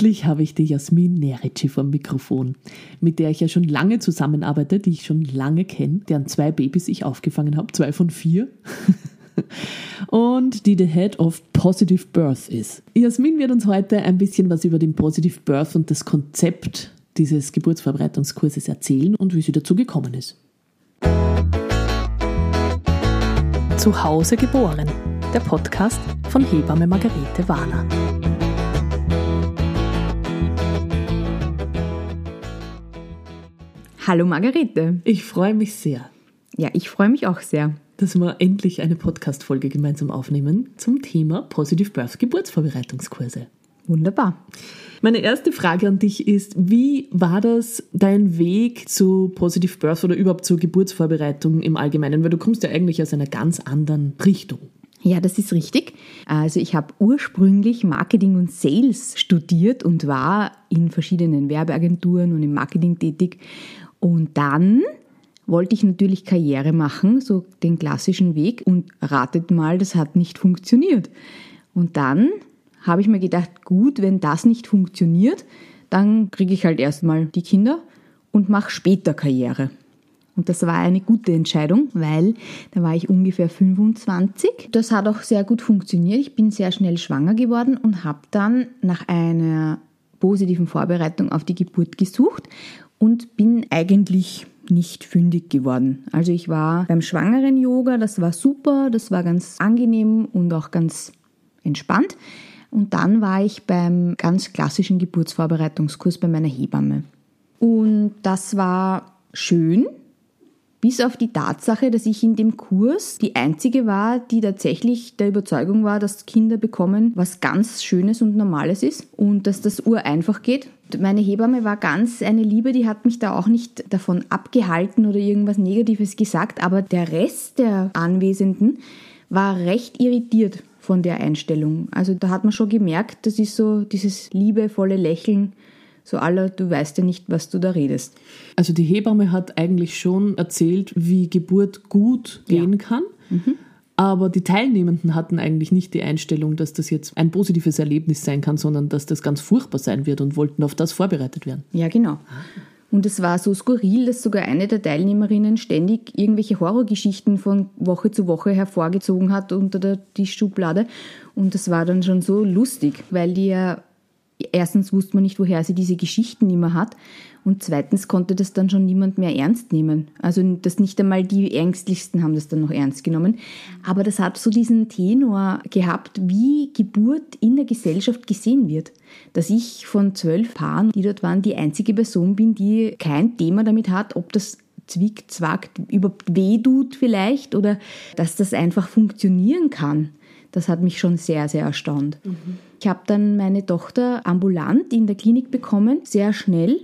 Endlich habe ich die Jasmin Nerici vom Mikrofon, mit der ich ja schon lange zusammenarbeite, die ich schon lange kenne, deren zwei Babys ich aufgefangen habe, zwei von vier. und die the Head of Positive Birth ist. Jasmin wird uns heute ein bisschen was über den Positive Birth und das Konzept dieses Geburtsvorbereitungskurses erzählen und wie sie dazu gekommen ist. Zu Hause geboren, der Podcast von Hebamme Margarete Warner. Hallo Margarete. Ich freue mich sehr. Ja, ich freue mich auch sehr. Dass wir endlich eine Podcast-Folge gemeinsam aufnehmen zum Thema Positive Birth Geburtsvorbereitungskurse. Wunderbar. Meine erste Frage an dich ist, wie war das dein Weg zu Positive Birth oder überhaupt zur Geburtsvorbereitung im Allgemeinen? Weil du kommst ja eigentlich aus einer ganz anderen Richtung. Ja, das ist richtig. Also ich habe ursprünglich Marketing und Sales studiert und war in verschiedenen Werbeagenturen und im Marketing tätig. Und dann wollte ich natürlich Karriere machen, so den klassischen Weg. Und ratet mal, das hat nicht funktioniert. Und dann habe ich mir gedacht, gut, wenn das nicht funktioniert, dann kriege ich halt erstmal die Kinder und mache später Karriere. Und das war eine gute Entscheidung, weil da war ich ungefähr 25. Das hat auch sehr gut funktioniert. Ich bin sehr schnell schwanger geworden und habe dann nach einer positiven Vorbereitung auf die Geburt gesucht und bin eigentlich nicht fündig geworden. Also ich war beim schwangeren Yoga, das war super, das war ganz angenehm und auch ganz entspannt. Und dann war ich beim ganz klassischen Geburtsvorbereitungskurs bei meiner Hebamme. Und das war schön, bis auf die Tatsache, dass ich in dem Kurs die Einzige war, die tatsächlich der Überzeugung war, dass Kinder bekommen was ganz Schönes und Normales ist und dass das ureinfach geht. Meine Hebamme war ganz eine Liebe, die hat mich da auch nicht davon abgehalten oder irgendwas Negatives gesagt, aber der Rest der Anwesenden war recht irritiert von der Einstellung. Also da hat man schon gemerkt, das ist so dieses liebevolle Lächeln, so aller, du weißt ja nicht, was du da redest. Also die Hebamme hat eigentlich schon erzählt, wie Geburt gut gehen ja. kann. Mhm. Aber die Teilnehmenden hatten eigentlich nicht die Einstellung, dass das jetzt ein positives Erlebnis sein kann, sondern dass das ganz furchtbar sein wird und wollten auf das vorbereitet werden. Ja, genau. Und es war so skurril, dass sogar eine der Teilnehmerinnen ständig irgendwelche Horrorgeschichten von Woche zu Woche hervorgezogen hat unter der Tischschublade. Und das war dann schon so lustig, weil die ja erstens wusste man nicht, woher sie diese Geschichten immer hat. Und zweitens konnte das dann schon niemand mehr ernst nehmen. Also das nicht einmal die Ängstlichsten haben das dann noch ernst genommen. Aber das hat so diesen Tenor gehabt, wie Geburt in der Gesellschaft gesehen wird. Dass ich von zwölf Paaren, die dort waren, die einzige Person bin, die kein Thema damit hat, ob das zwickt, zwackt, überhaupt weh tut vielleicht oder dass das einfach funktionieren kann. Das hat mich schon sehr, sehr erstaunt. Mhm. Ich habe dann meine Tochter ambulant in der Klinik bekommen, sehr schnell.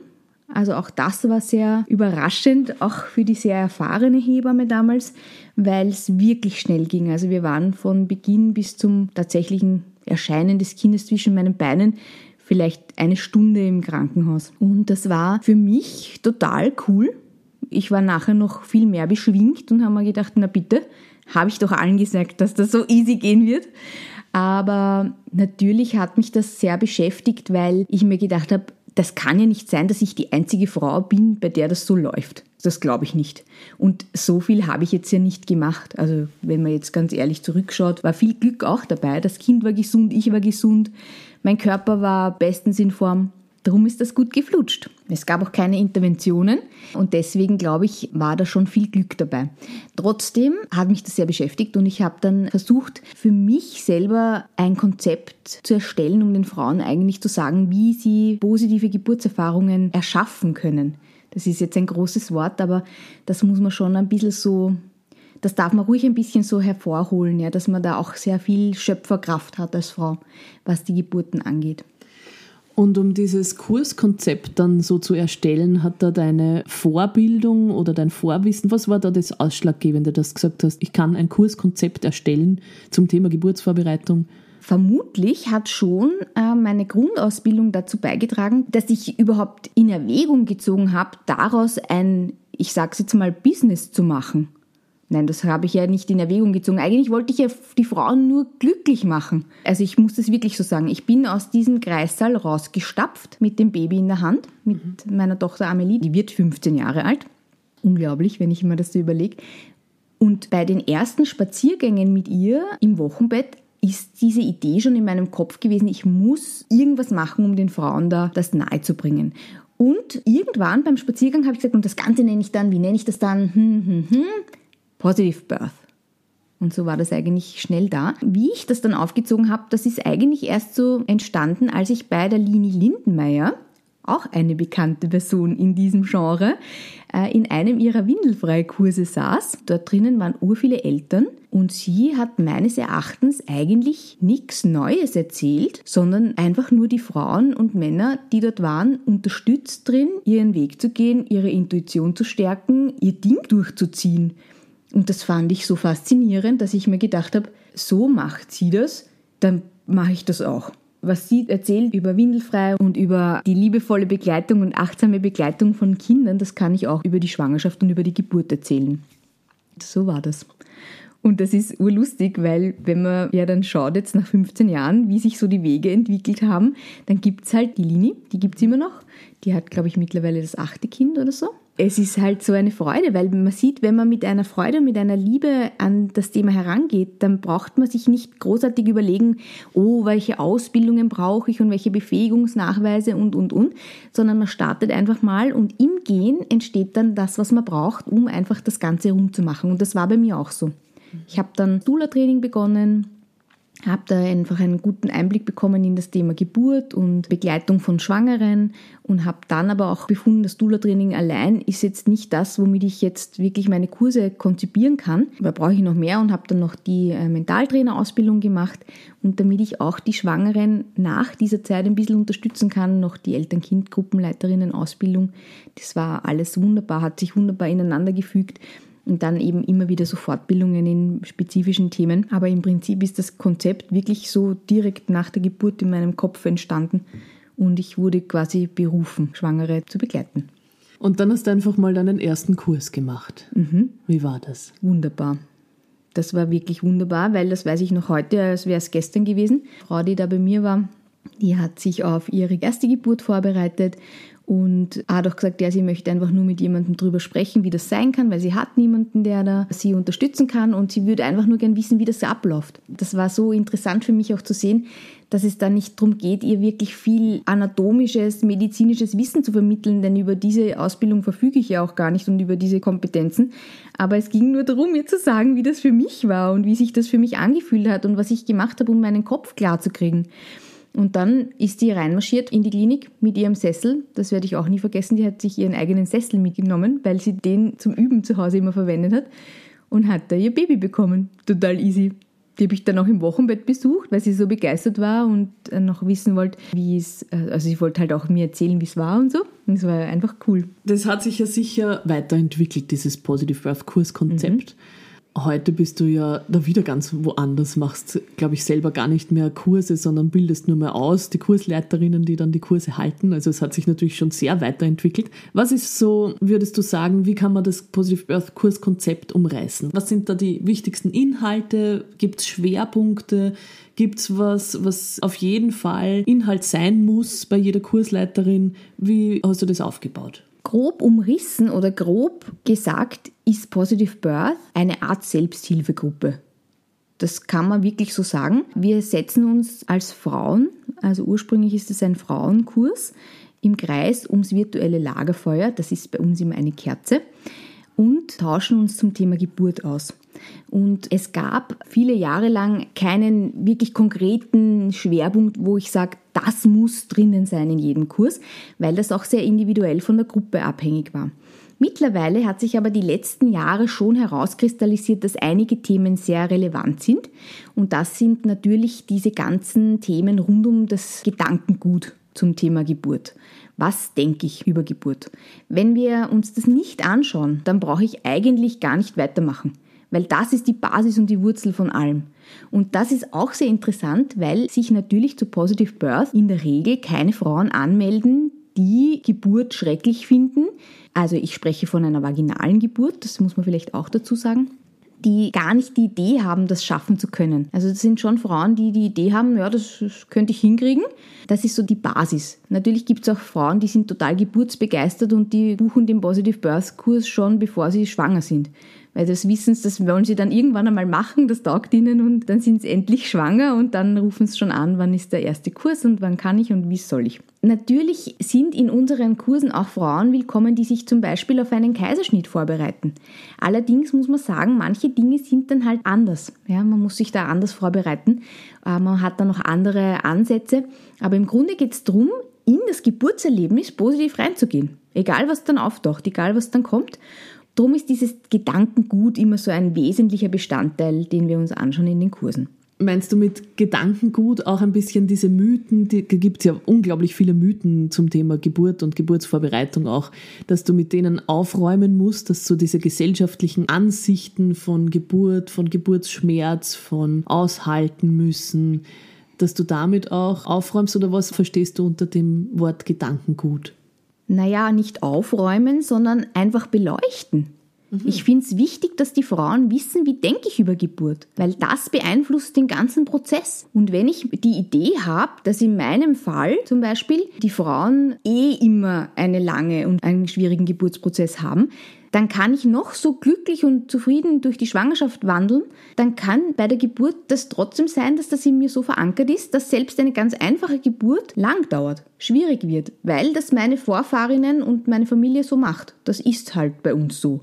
Also auch das war sehr überraschend, auch für die sehr erfahrene Hebamme damals, weil es wirklich schnell ging. Also wir waren von Beginn bis zum tatsächlichen Erscheinen des Kindes zwischen meinen Beinen vielleicht eine Stunde im Krankenhaus. Und das war für mich total cool. Ich war nachher noch viel mehr beschwingt und habe mir gedacht, na bitte, habe ich doch allen gesagt, dass das so easy gehen wird. Aber natürlich hat mich das sehr beschäftigt, weil ich mir gedacht habe, das kann ja nicht sein, dass ich die einzige Frau bin, bei der das so läuft. Das glaube ich nicht. Und so viel habe ich jetzt ja nicht gemacht. Also wenn man jetzt ganz ehrlich zurückschaut, war viel Glück auch dabei. Das Kind war gesund, ich war gesund, mein Körper war bestens in Form. Darum ist das gut geflutscht. Es gab auch keine Interventionen und deswegen glaube ich, war da schon viel Glück dabei. Trotzdem hat mich das sehr beschäftigt und ich habe dann versucht, für mich selber ein Konzept zu erstellen, um den Frauen eigentlich zu sagen, wie sie positive Geburtserfahrungen erschaffen können. Das ist jetzt ein großes Wort, aber das muss man schon ein bisschen so das darf man ruhig ein bisschen so hervorholen, ja, dass man da auch sehr viel Schöpferkraft hat als Frau, was die Geburten angeht. Und um dieses Kurskonzept dann so zu erstellen, hat da deine Vorbildung oder dein Vorwissen, was war da das Ausschlaggebende, dass du gesagt hast, ich kann ein Kurskonzept erstellen zum Thema Geburtsvorbereitung? Vermutlich hat schon äh, meine Grundausbildung dazu beigetragen, dass ich überhaupt in Erwägung gezogen habe, daraus ein, ich sage es jetzt mal, Business zu machen. Nein, das habe ich ja nicht in Erwägung gezogen. Eigentlich wollte ich ja die Frauen nur glücklich machen. Also ich muss das wirklich so sagen. Ich bin aus diesem Kreissaal rausgestapft mit dem Baby in der Hand, mit mhm. meiner Tochter Amelie. Die wird 15 Jahre alt. Unglaublich, wenn ich mir das so überlege. Und bei den ersten Spaziergängen mit ihr im Wochenbett ist diese Idee schon in meinem Kopf gewesen, ich muss irgendwas machen, um den Frauen da das nahe zu bringen. Und irgendwann beim Spaziergang habe ich gesagt, und das Ganze nenne ich dann, wie nenne ich das dann? Hm, hm, hm. Positive Birth. Und so war das eigentlich schnell da. Wie ich das dann aufgezogen habe, das ist eigentlich erst so entstanden, als ich bei der Lini Lindenmeier, auch eine bekannte Person in diesem Genre, äh, in einem ihrer Windelfreikurse saß. Dort drinnen waren urviele Eltern und sie hat meines Erachtens eigentlich nichts Neues erzählt, sondern einfach nur die Frauen und Männer, die dort waren, unterstützt drin, ihren Weg zu gehen, ihre Intuition zu stärken, ihr Ding durchzuziehen. Und das fand ich so faszinierend, dass ich mir gedacht habe, so macht sie das, dann mache ich das auch. Was sie erzählt über Windelfrei und über die liebevolle Begleitung und achtsame Begleitung von Kindern, das kann ich auch über die Schwangerschaft und über die Geburt erzählen. So war das. Und das ist urlustig, weil wenn man ja dann schaut jetzt nach 15 Jahren, wie sich so die Wege entwickelt haben, dann gibt es halt die Lini, die gibt es immer noch. Die hat, glaube ich, mittlerweile das achte Kind oder so es ist halt so eine Freude, weil man sieht, wenn man mit einer Freude, mit einer Liebe an das Thema herangeht, dann braucht man sich nicht großartig überlegen, oh, welche Ausbildungen brauche ich und welche Befähigungsnachweise und, und, und, sondern man startet einfach mal und im Gehen entsteht dann das, was man braucht, um einfach das Ganze rumzumachen. Und das war bei mir auch so. Ich habe dann Dula-Training begonnen, habe da einfach einen guten Einblick bekommen in das Thema Geburt und Begleitung von Schwangeren und habe dann aber auch befunden, das Dula-Training allein ist jetzt nicht das, womit ich jetzt wirklich meine Kurse konzipieren kann. Da brauche ich noch mehr und habe dann noch die äh, Mentaltrainerausbildung gemacht und damit ich auch die Schwangeren nach dieser Zeit ein bisschen unterstützen kann, noch die Eltern-Kind-Gruppenleiterinnen-Ausbildung. Das war alles wunderbar, hat sich wunderbar ineinander gefügt und dann eben immer wieder so Fortbildungen in spezifischen Themen. Aber im Prinzip ist das Konzept wirklich so direkt nach der Geburt in meinem Kopf entstanden und ich wurde quasi berufen, Schwangere zu begleiten. Und dann hast du einfach mal deinen ersten Kurs gemacht. Mhm. Wie war das? Wunderbar. Das war wirklich wunderbar, weil das weiß ich noch heute, als wäre es gestern gewesen. Die Frau, die da bei mir war, die hat sich auf ihre erste Geburt vorbereitet und hat auch gesagt, ja, sie möchte einfach nur mit jemandem drüber sprechen, wie das sein kann, weil sie hat niemanden, der da sie unterstützen kann und sie würde einfach nur gern wissen, wie das abläuft. Das war so interessant für mich auch zu sehen, dass es da nicht darum geht, ihr wirklich viel anatomisches, medizinisches Wissen zu vermitteln, denn über diese Ausbildung verfüge ich ja auch gar nicht und über diese Kompetenzen. Aber es ging nur darum, mir zu sagen, wie das für mich war und wie sich das für mich angefühlt hat und was ich gemacht habe, um meinen Kopf klar zu kriegen. Und dann ist die reinmarschiert in die Klinik mit ihrem Sessel. Das werde ich auch nie vergessen. Die hat sich ihren eigenen Sessel mitgenommen, weil sie den zum Üben zu Hause immer verwendet hat. Und hat da ihr Baby bekommen. Total easy. Die habe ich dann auch im Wochenbett besucht, weil sie so begeistert war und äh, noch wissen wollte, wie es, äh, also sie wollte halt auch mir erzählen, wie es war und so. Und es war einfach cool. Das hat sich ja sicher weiterentwickelt, dieses Positive Birth Kurs-Konzept. Mhm. Heute bist du ja da wieder ganz woanders, machst, glaube ich, selber gar nicht mehr Kurse, sondern bildest nur mehr aus, die Kursleiterinnen, die dann die Kurse halten. Also es hat sich natürlich schon sehr weiterentwickelt. Was ist so, würdest du sagen, wie kann man das Positive Birth Kurskonzept umreißen? Was sind da die wichtigsten Inhalte? Gibt es Schwerpunkte? Gibt es was, was auf jeden Fall Inhalt sein muss bei jeder Kursleiterin? Wie hast du das aufgebaut? Grob umrissen oder grob gesagt ist Positive Birth eine Art Selbsthilfegruppe. Das kann man wirklich so sagen. Wir setzen uns als Frauen, also ursprünglich ist es ein Frauenkurs, im Kreis ums virtuelle Lagerfeuer, das ist bei uns immer eine Kerze, und tauschen uns zum Thema Geburt aus. Und es gab viele Jahre lang keinen wirklich konkreten Schwerpunkt, wo ich sage, das muss drinnen sein in jedem Kurs, weil das auch sehr individuell von der Gruppe abhängig war. Mittlerweile hat sich aber die letzten Jahre schon herauskristallisiert, dass einige Themen sehr relevant sind. Und das sind natürlich diese ganzen Themen rund um das Gedankengut zum Thema Geburt. Was denke ich über Geburt? Wenn wir uns das nicht anschauen, dann brauche ich eigentlich gar nicht weitermachen weil das ist die Basis und die Wurzel von allem. Und das ist auch sehr interessant, weil sich natürlich zu Positive Birth in der Regel keine Frauen anmelden, die Geburt schrecklich finden. Also ich spreche von einer vaginalen Geburt, das muss man vielleicht auch dazu sagen. die gar nicht die Idee haben, das schaffen zu können. Also das sind schon Frauen, die die Idee haben, ja, das könnte ich hinkriegen. Das ist so die Basis. Natürlich gibt es auch Frauen, die sind total geburtsbegeistert und die buchen den Positive Birth Kurs schon, bevor sie schwanger sind weil das wissen sie, das wollen sie dann irgendwann einmal machen, das taugt ihnen und dann sind sie endlich schwanger und dann rufen sie schon an, wann ist der erste Kurs und wann kann ich und wie soll ich. Natürlich sind in unseren Kursen auch Frauen willkommen, die sich zum Beispiel auf einen Kaiserschnitt vorbereiten. Allerdings muss man sagen, manche Dinge sind dann halt anders. Ja, man muss sich da anders vorbereiten. Äh, man hat da noch andere Ansätze. Aber im Grunde geht es darum, in das Geburtserlebnis positiv reinzugehen. Egal was dann auftaucht, egal was dann kommt. Darum ist dieses Gedankengut immer so ein wesentlicher Bestandteil, den wir uns anschauen in den Kursen. Meinst du mit Gedankengut auch ein bisschen diese Mythen? Da gibt es ja unglaublich viele Mythen zum Thema Geburt und Geburtsvorbereitung auch, dass du mit denen aufräumen musst, dass so diese gesellschaftlichen Ansichten von Geburt, von Geburtsschmerz, von aushalten müssen, dass du damit auch aufräumst oder was verstehst du unter dem Wort Gedankengut? Naja, nicht aufräumen, sondern einfach beleuchten. Mhm. Ich finde es wichtig, dass die Frauen wissen, wie denke ich über Geburt, weil das beeinflusst den ganzen Prozess. Und wenn ich die Idee habe, dass in meinem Fall zum Beispiel die Frauen eh immer eine lange und einen schwierigen Geburtsprozess haben, dann kann ich noch so glücklich und zufrieden durch die Schwangerschaft wandeln, dann kann bei der Geburt das trotzdem sein, dass das in mir so verankert ist, dass selbst eine ganz einfache Geburt lang dauert, schwierig wird, weil das meine Vorfahrinnen und meine Familie so macht. Das ist halt bei uns so.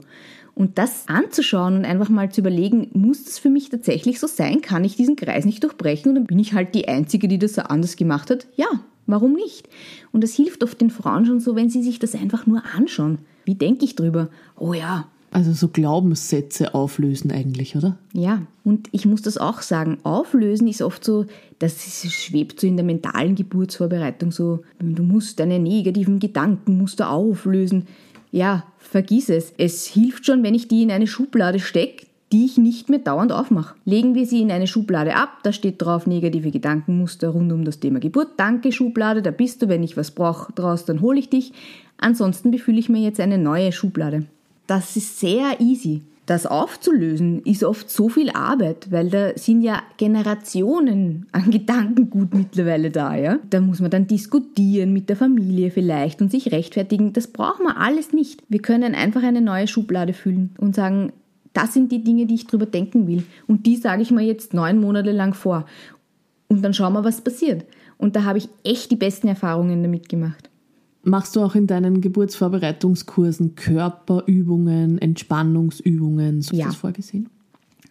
Und das anzuschauen und einfach mal zu überlegen, muss das für mich tatsächlich so sein? Kann ich diesen Kreis nicht durchbrechen? Und dann bin ich halt die Einzige, die das so anders gemacht hat? Ja, warum nicht? Und das hilft oft den Frauen schon so, wenn sie sich das einfach nur anschauen. Wie denke ich drüber? Oh ja. Also so Glaubenssätze auflösen eigentlich, oder? Ja, und ich muss das auch sagen, auflösen ist oft so, das schwebt so in der mentalen Geburtsvorbereitung so, du musst deine negativen Gedanken musst du auflösen. Ja, vergiss es. Es hilft schon, wenn ich die in eine Schublade stecke, die ich nicht mehr dauernd aufmache. Legen wir sie in eine Schublade ab, da steht drauf negative Gedankenmuster rund um das Thema Geburt. Danke Schublade, da bist du, wenn ich was brauche draus, dann hole ich dich. Ansonsten befülle ich mir jetzt eine neue Schublade. Das ist sehr easy. Das aufzulösen ist oft so viel Arbeit, weil da sind ja Generationen an Gedankengut mittlerweile da, ja. Da muss man dann diskutieren mit der Familie vielleicht und sich rechtfertigen. Das braucht man alles nicht. Wir können einfach eine neue Schublade füllen und sagen, das sind die Dinge, die ich drüber denken will. Und die sage ich mir jetzt neun Monate lang vor. Und dann schauen wir, was passiert. Und da habe ich echt die besten Erfahrungen damit gemacht. Machst du auch in deinen Geburtsvorbereitungskursen Körperübungen, Entspannungsübungen, so ja. ist das vorgesehen?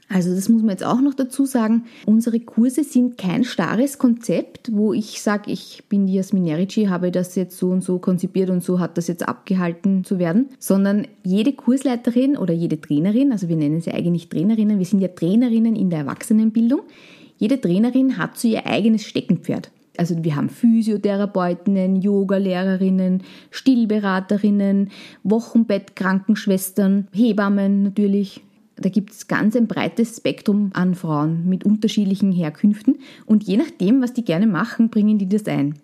Also das muss man jetzt auch noch dazu sagen. Unsere Kurse sind kein starres Konzept, wo ich sage, ich bin die Jasmin Nerici, habe das jetzt so und so konzipiert und so hat das jetzt abgehalten zu werden, sondern jede Kursleiterin oder jede Trainerin, also wir nennen sie eigentlich Trainerinnen, wir sind ja Trainerinnen in der Erwachsenenbildung, jede Trainerin hat so ihr eigenes Steckenpferd. Also wir haben Physiotherapeutinnen, Yogalehrerinnen, Stillberaterinnen, Wochenbettkrankenschwestern, Hebammen natürlich. Da gibt es ganz ein breites Spektrum an Frauen mit unterschiedlichen Herkünften und je nachdem, was die gerne machen, bringen die das ein.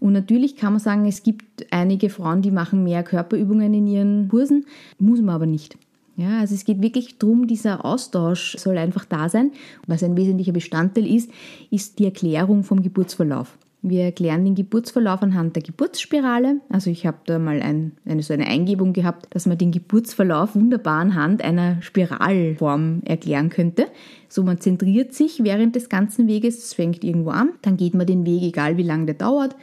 Und natürlich kann man sagen, es gibt einige Frauen, die machen mehr Körperübungen in ihren Kursen, muss man aber nicht. Ja, also es geht wirklich darum, dieser Austausch soll einfach da sein. Was ein wesentlicher Bestandteil ist, ist die Erklärung vom Geburtsverlauf. Wir erklären den Geburtsverlauf anhand der Geburtsspirale. Also ich habe da mal ein, eine, so eine Eingebung gehabt, dass man den Geburtsverlauf wunderbar anhand einer Spiralform erklären könnte. So man zentriert sich während des ganzen Weges, es fängt irgendwo an, dann geht man den Weg, egal wie lange der dauert,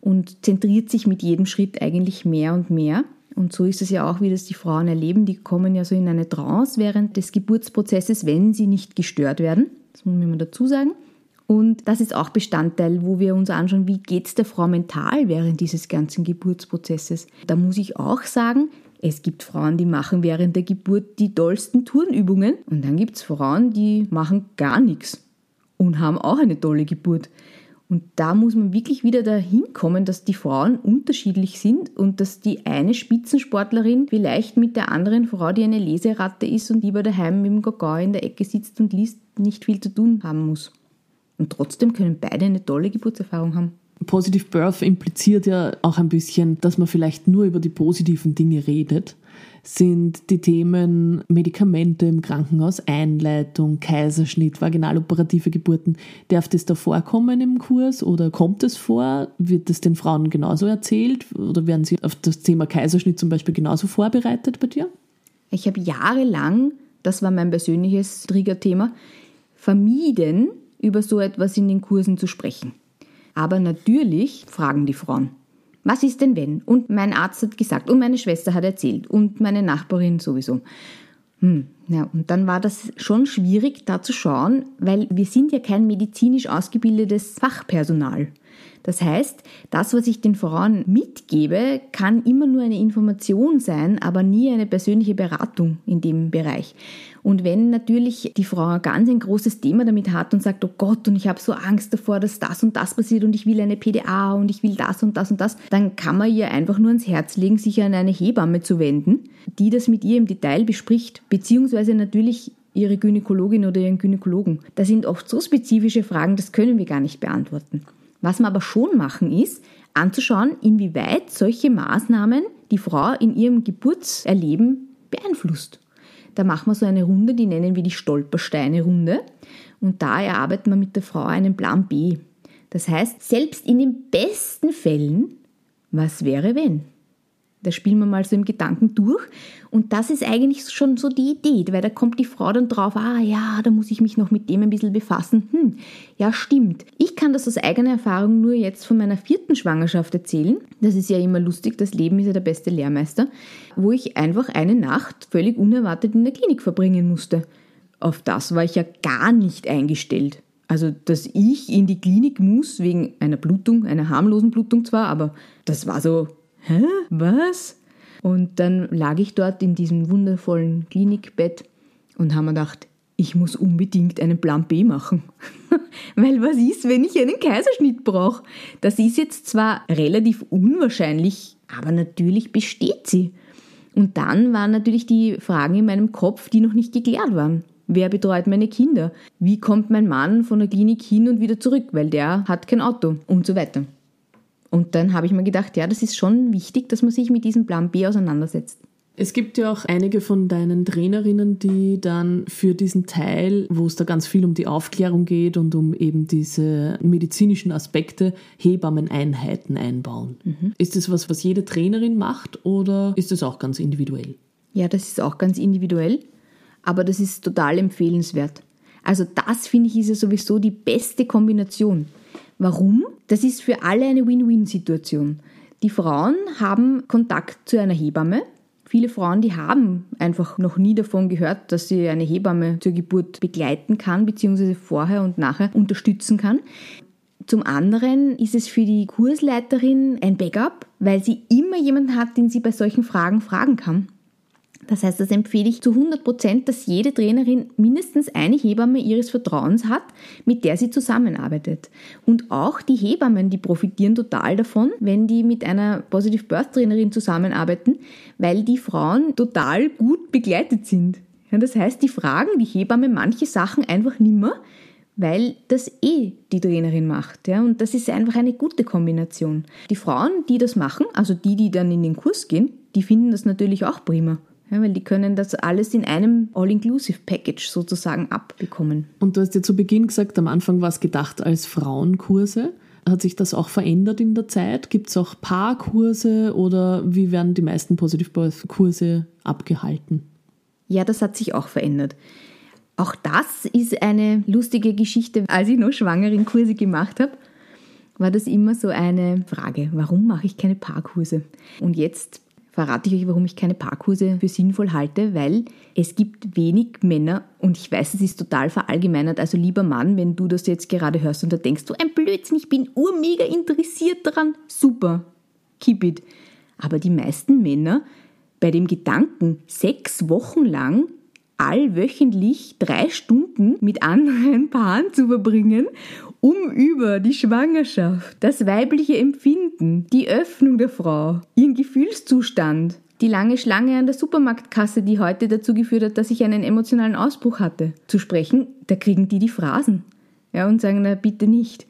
und zentriert sich mit jedem Schritt eigentlich mehr und mehr. Und so ist es ja auch, wie das die Frauen erleben. Die kommen ja so in eine Trance während des Geburtsprozesses, wenn sie nicht gestört werden. Das muss man dazu sagen. Und das ist auch Bestandteil, wo wir uns anschauen, wie geht es der Frau mental während dieses ganzen Geburtsprozesses. Da muss ich auch sagen, es gibt Frauen, die machen während der Geburt die tollsten Turnübungen und dann gibt es Frauen, die machen gar nichts und haben auch eine tolle Geburt. Und da muss man wirklich wieder dahin kommen, dass die Frauen unterschiedlich sind und dass die eine Spitzensportlerin vielleicht mit der anderen Frau, die eine Leseratte ist und lieber daheim mit dem Gagau in der Ecke sitzt und liest, nicht viel zu tun haben muss. Und trotzdem können beide eine tolle Geburtserfahrung haben. Positive Birth impliziert ja auch ein bisschen, dass man vielleicht nur über die positiven Dinge redet. sind die Themen Medikamente im Krankenhaus, Einleitung, Kaiserschnitt, vaginaloperative Geburten. Darf das da vorkommen im Kurs oder kommt es vor? Wird das den Frauen genauso erzählt oder werden sie auf das Thema Kaiserschnitt zum Beispiel genauso vorbereitet bei dir? Ich habe jahrelang, das war mein persönliches Triggerthema, vermieden, über so etwas in den Kursen zu sprechen. Aber natürlich fragen die Frauen. Was ist denn wenn? Und mein Arzt hat gesagt und meine Schwester hat erzählt und meine Nachbarin sowieso. Hm, ja, und dann war das schon schwierig, da zu schauen, weil wir sind ja kein medizinisch ausgebildetes Fachpersonal. Das heißt, das, was ich den Frauen mitgebe, kann immer nur eine Information sein, aber nie eine persönliche Beratung in dem Bereich. Und wenn natürlich die Frau ganz ein großes Thema damit hat und sagt, oh Gott, und ich habe so Angst davor, dass das und das passiert und ich will eine PDA und ich will das und das und das, dann kann man ihr einfach nur ans Herz legen, sich an eine Hebamme zu wenden, die das mit ihr im Detail bespricht, beziehungsweise natürlich ihre Gynäkologin oder ihren Gynäkologen. Das sind oft so spezifische Fragen, das können wir gar nicht beantworten. Was wir aber schon machen ist, anzuschauen, inwieweit solche Maßnahmen die Frau in ihrem Geburtserleben beeinflusst. Da machen wir so eine Runde, die nennen wir die Stolpersteine-Runde. Und da erarbeiten wir mit der Frau einen Plan B. Das heißt, selbst in den besten Fällen, was wäre wenn? Das spielen wir mal so im Gedanken durch. Und das ist eigentlich schon so die Idee, weil da kommt die Frau dann drauf, ah ja, da muss ich mich noch mit dem ein bisschen befassen. Hm, ja, stimmt. Ich kann das aus eigener Erfahrung nur jetzt von meiner vierten Schwangerschaft erzählen. Das ist ja immer lustig, das Leben ist ja der beste Lehrmeister, wo ich einfach eine Nacht völlig unerwartet in der Klinik verbringen musste. Auf das war ich ja gar nicht eingestellt. Also, dass ich in die Klinik muss wegen einer Blutung, einer harmlosen Blutung zwar, aber das war so hä, was? Und dann lag ich dort in diesem wundervollen Klinikbett und habe mir gedacht, ich muss unbedingt einen Plan B machen. Weil was ist, wenn ich einen Kaiserschnitt brauche? Das ist jetzt zwar relativ unwahrscheinlich, aber natürlich besteht sie. Und dann waren natürlich die Fragen in meinem Kopf, die noch nicht geklärt waren. Wer betreut meine Kinder? Wie kommt mein Mann von der Klinik hin und wieder zurück, weil der hat kein Auto und so weiter. Und dann habe ich mir gedacht, ja, das ist schon wichtig, dass man sich mit diesem Plan B auseinandersetzt. Es gibt ja auch einige von deinen Trainerinnen, die dann für diesen Teil, wo es da ganz viel um die Aufklärung geht und um eben diese medizinischen Aspekte, Hebammeneinheiten einbauen. Mhm. Ist das was, was jede Trainerin macht oder ist das auch ganz individuell? Ja, das ist auch ganz individuell, aber das ist total empfehlenswert. Also das finde ich ist ja sowieso die beste Kombination. Warum? Das ist für alle eine Win-Win-Situation. Die Frauen haben Kontakt zu einer Hebamme. Viele Frauen, die haben einfach noch nie davon gehört, dass sie eine Hebamme zur Geburt begleiten kann, beziehungsweise vorher und nachher unterstützen kann. Zum anderen ist es für die Kursleiterin ein Backup, weil sie immer jemanden hat, den sie bei solchen Fragen fragen kann. Das heißt, das empfehle ich zu 100 Prozent, dass jede Trainerin mindestens eine Hebamme ihres Vertrauens hat, mit der sie zusammenarbeitet. Und auch die Hebammen, die profitieren total davon, wenn die mit einer Positive Birth Trainerin zusammenarbeiten, weil die Frauen total gut begleitet sind. Das heißt, die fragen die Hebamme manche Sachen einfach nimmer, weil das eh die Trainerin macht. Ja? Und das ist einfach eine gute Kombination. Die Frauen, die das machen, also die, die dann in den Kurs gehen, die finden das natürlich auch prima. Ja, weil die können das alles in einem All-Inclusive-Package sozusagen abbekommen. Und du hast ja zu Beginn gesagt, am Anfang war es gedacht als Frauenkurse. Hat sich das auch verändert in der Zeit? Gibt es auch Paarkurse oder wie werden die meisten Positive Birth Kurse abgehalten? Ja, das hat sich auch verändert. Auch das ist eine lustige Geschichte. Als ich noch schwangeren Kurse gemacht habe, war das immer so eine Frage, warum mache ich keine Paarkurse? Und jetzt verrate ich euch, warum ich keine Paarkurse für sinnvoll halte, weil es gibt wenig Männer und ich weiß, es ist total verallgemeinert. Also lieber Mann, wenn du das jetzt gerade hörst und da denkst du, ein Blödsinn, ich bin urmega interessiert daran, super, keep it. Aber die meisten Männer bei dem Gedanken, sechs Wochen lang allwöchentlich drei Stunden mit anderen Paaren zu verbringen um über die Schwangerschaft, das weibliche Empfinden, die Öffnung der Frau, ihren Gefühlszustand, die lange Schlange an der Supermarktkasse, die heute dazu geführt hat, dass ich einen emotionalen Ausbruch hatte, zu sprechen, da kriegen die die Phrasen ja, und sagen, na bitte nicht.